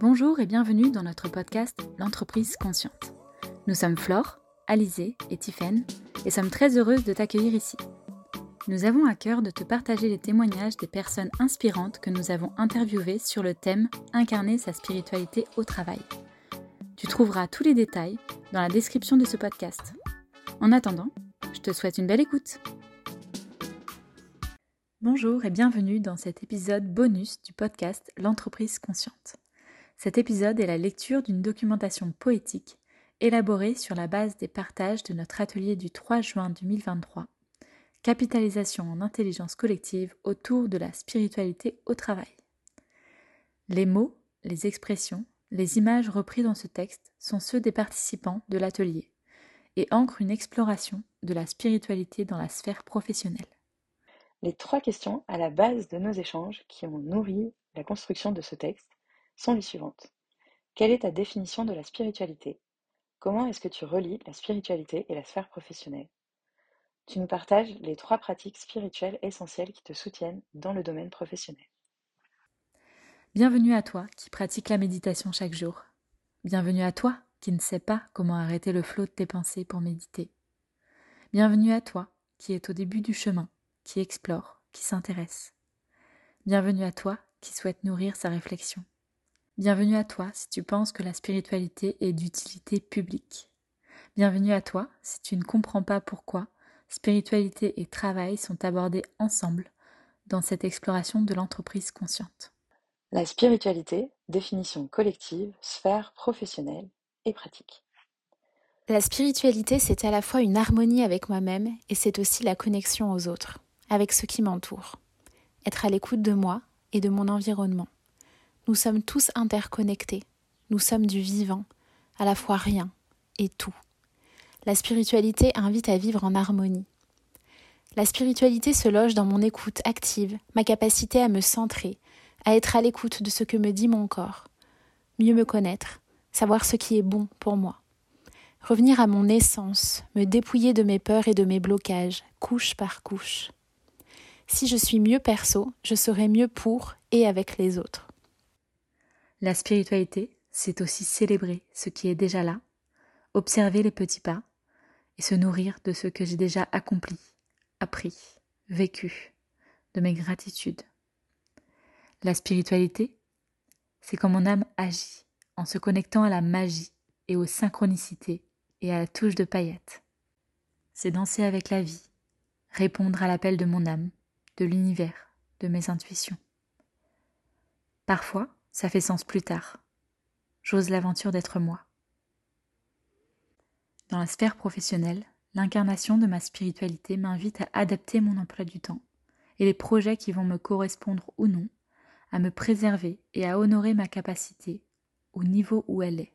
Bonjour et bienvenue dans notre podcast L'entreprise consciente. Nous sommes Flore, Alizé et Tiffaine et sommes très heureuses de t'accueillir ici. Nous avons à cœur de te partager les témoignages des personnes inspirantes que nous avons interviewées sur le thème Incarner sa spiritualité au travail. Tu trouveras tous les détails dans la description de ce podcast. En attendant, je te souhaite une belle écoute. Bonjour et bienvenue dans cet épisode bonus du podcast L'entreprise consciente. Cet épisode est la lecture d'une documentation poétique élaborée sur la base des partages de notre atelier du 3 juin 2023 Capitalisation en intelligence collective autour de la spiritualité au travail. Les mots, les expressions, les images repris dans ce texte sont ceux des participants de l'atelier et ancrent une exploration de la spiritualité dans la sphère professionnelle. Les trois questions à la base de nos échanges qui ont nourri la construction de ce texte sont les suivantes. Quelle est ta définition de la spiritualité? Comment est-ce que tu relis la spiritualité et la sphère professionnelle? Tu nous partages les trois pratiques spirituelles essentielles qui te soutiennent dans le domaine professionnel. Bienvenue à toi qui pratique la méditation chaque jour. Bienvenue à toi qui ne sais pas comment arrêter le flot de tes pensées pour méditer. Bienvenue à toi qui est au début du chemin qui explore, qui s'intéresse. Bienvenue à toi qui souhaite nourrir sa réflexion. Bienvenue à toi si tu penses que la spiritualité est d'utilité publique. Bienvenue à toi si tu ne comprends pas pourquoi spiritualité et travail sont abordés ensemble dans cette exploration de l'entreprise consciente. La spiritualité, définition collective, sphère professionnelle et pratique. La spiritualité, c'est à la fois une harmonie avec moi-même et c'est aussi la connexion aux autres avec ce qui m'entoure, être à l'écoute de moi et de mon environnement. Nous sommes tous interconnectés, nous sommes du vivant, à la fois rien et tout. La spiritualité invite à vivre en harmonie. La spiritualité se loge dans mon écoute active, ma capacité à me centrer, à être à l'écoute de ce que me dit mon corps, mieux me connaître, savoir ce qui est bon pour moi. Revenir à mon essence, me dépouiller de mes peurs et de mes blocages, couche par couche. Si je suis mieux perso, je serai mieux pour et avec les autres. La spiritualité, c'est aussi célébrer ce qui est déjà là, observer les petits pas et se nourrir de ce que j'ai déjà accompli, appris, vécu, de mes gratitudes. La spiritualité, c'est quand mon âme agit en se connectant à la magie et aux synchronicités et à la touche de paillettes. C'est danser avec la vie, répondre à l'appel de mon âme, de l'univers, de mes intuitions. Parfois, ça fait sens plus tard. J'ose l'aventure d'être moi. Dans la sphère professionnelle, l'incarnation de ma spiritualité m'invite à adapter mon emploi du temps et les projets qui vont me correspondre ou non, à me préserver et à honorer ma capacité au niveau où elle est.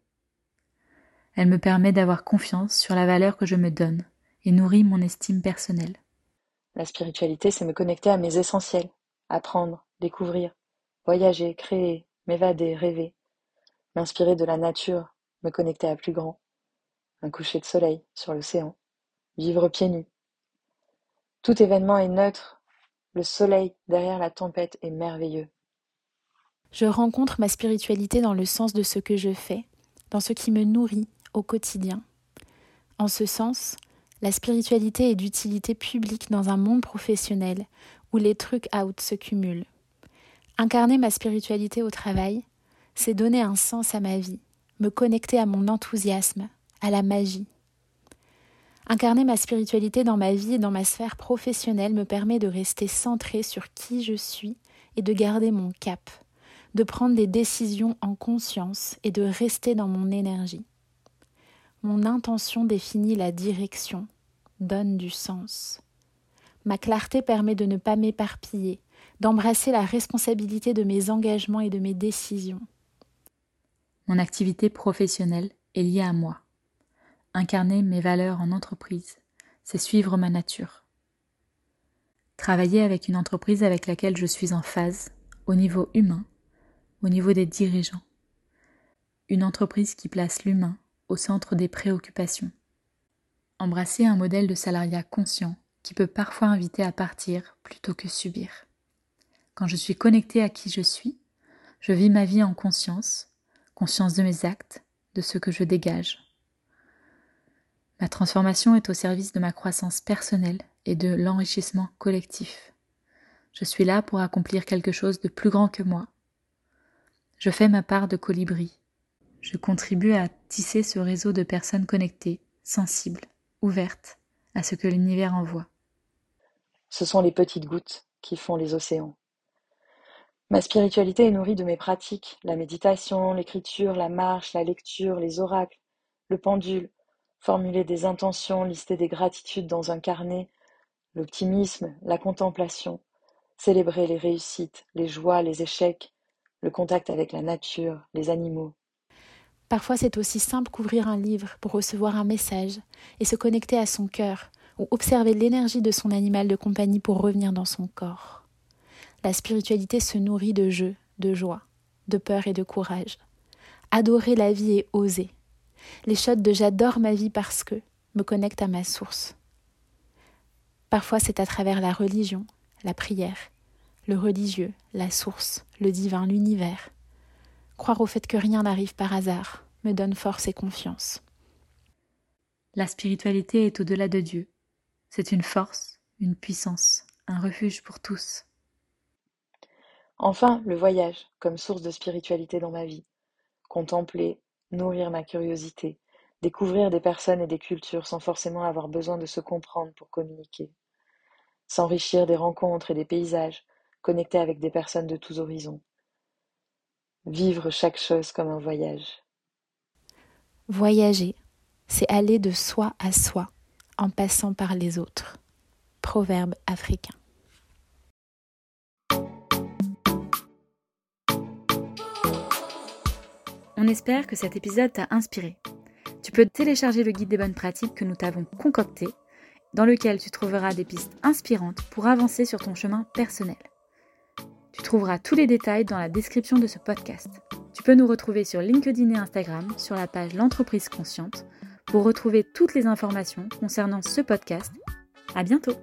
Elle me permet d'avoir confiance sur la valeur que je me donne et nourrit mon estime personnelle. La spiritualité, c'est me connecter à mes essentiels, apprendre, découvrir, voyager, créer, m'évader, rêver, m'inspirer de la nature, me connecter à plus grand, un coucher de soleil sur l'océan, vivre pieds nus. Tout événement est neutre, le soleil derrière la tempête est merveilleux. Je rencontre ma spiritualité dans le sens de ce que je fais, dans ce qui me nourrit au quotidien. En ce sens, la spiritualité est d'utilité publique dans un monde professionnel où les trucs out se cumulent. Incarner ma spiritualité au travail, c'est donner un sens à ma vie, me connecter à mon enthousiasme, à la magie. Incarner ma spiritualité dans ma vie et dans ma sphère professionnelle me permet de rester centré sur qui je suis et de garder mon cap, de prendre des décisions en conscience et de rester dans mon énergie. Mon intention définit la direction, donne du sens. Ma clarté permet de ne pas m'éparpiller, d'embrasser la responsabilité de mes engagements et de mes décisions. Mon activité professionnelle est liée à moi. Incarner mes valeurs en entreprise, c'est suivre ma nature. Travailler avec une entreprise avec laquelle je suis en phase, au niveau humain, au niveau des dirigeants. Une entreprise qui place l'humain au centre des préoccupations. Embrasser un modèle de salariat conscient qui peut parfois inviter à partir plutôt que subir. Quand je suis connectée à qui je suis, je vis ma vie en conscience, conscience de mes actes, de ce que je dégage. Ma transformation est au service de ma croissance personnelle et de l'enrichissement collectif. Je suis là pour accomplir quelque chose de plus grand que moi. Je fais ma part de colibri. Je contribue à tisser ce réseau de personnes connectées, sensibles, ouvertes à ce que l'univers envoie. Ce sont les petites gouttes qui font les océans. Ma spiritualité est nourrie de mes pratiques, la méditation, l'écriture, la marche, la lecture, les oracles, le pendule, formuler des intentions, lister des gratitudes dans un carnet, l'optimisme, la contemplation, célébrer les réussites, les joies, les échecs, le contact avec la nature, les animaux. Parfois c'est aussi simple qu'ouvrir un livre pour recevoir un message et se connecter à son cœur, ou observer l'énergie de son animal de compagnie pour revenir dans son corps. La spiritualité se nourrit de jeu, de joie, de peur et de courage. Adorer la vie et oser. Les shots de j'adore ma vie parce que me connectent à ma source. Parfois c'est à travers la religion, la prière, le religieux, la source, le divin, l'univers. Croire au fait que rien n'arrive par hasard me donne force et confiance. La spiritualité est au-delà de Dieu. C'est une force, une puissance, un refuge pour tous. Enfin, le voyage, comme source de spiritualité dans ma vie. Contempler, nourrir ma curiosité, découvrir des personnes et des cultures sans forcément avoir besoin de se comprendre pour communiquer. S'enrichir des rencontres et des paysages, connecter avec des personnes de tous horizons. Vivre chaque chose comme un voyage. Voyager, c'est aller de soi à soi en passant par les autres. Proverbe africain. On espère que cet épisode t'a inspiré. Tu peux télécharger le guide des bonnes pratiques que nous t'avons concocté, dans lequel tu trouveras des pistes inspirantes pour avancer sur ton chemin personnel. Tu trouveras tous les détails dans la description de ce podcast. Tu peux nous retrouver sur LinkedIn et Instagram sur la page L'entreprise consciente pour retrouver toutes les informations concernant ce podcast. À bientôt!